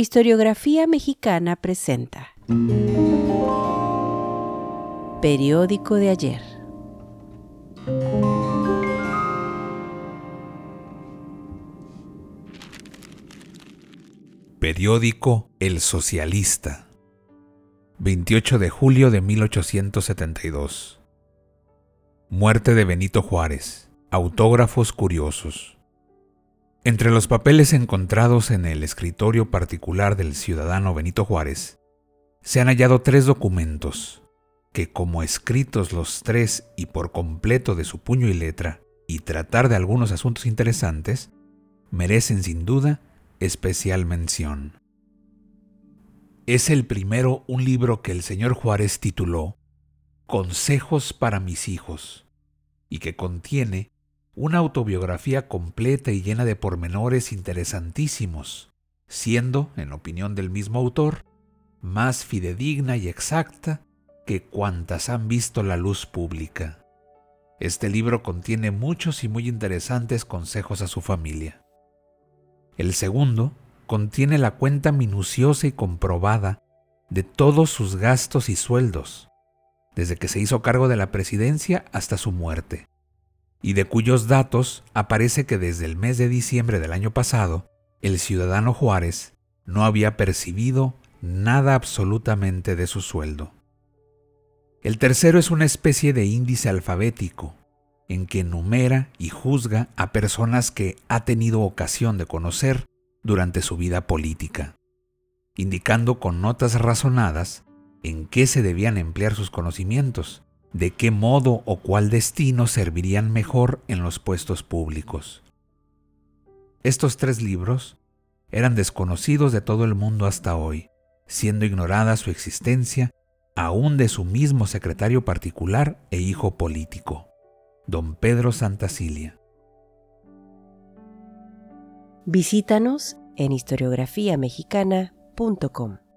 Historiografía Mexicana presenta Periódico de ayer. Periódico El Socialista. 28 de julio de 1872. Muerte de Benito Juárez. Autógrafos curiosos. Entre los papeles encontrados en el escritorio particular del ciudadano Benito Juárez, se han hallado tres documentos que, como escritos los tres y por completo de su puño y letra, y tratar de algunos asuntos interesantes, merecen sin duda especial mención. Es el primero un libro que el señor Juárez tituló Consejos para mis hijos, y que contiene una autobiografía completa y llena de pormenores interesantísimos, siendo, en opinión del mismo autor, más fidedigna y exacta que cuantas han visto la luz pública. Este libro contiene muchos y muy interesantes consejos a su familia. El segundo contiene la cuenta minuciosa y comprobada de todos sus gastos y sueldos, desde que se hizo cargo de la presidencia hasta su muerte y de cuyos datos aparece que desde el mes de diciembre del año pasado, el ciudadano Juárez no había percibido nada absolutamente de su sueldo. El tercero es una especie de índice alfabético, en que enumera y juzga a personas que ha tenido ocasión de conocer durante su vida política, indicando con notas razonadas en qué se debían emplear sus conocimientos de qué modo o cuál destino servirían mejor en los puestos públicos. Estos tres libros eran desconocidos de todo el mundo hasta hoy, siendo ignorada su existencia aún de su mismo secretario particular e hijo político, don Pedro Santacilia. Visítanos en historiografiamexicana.com.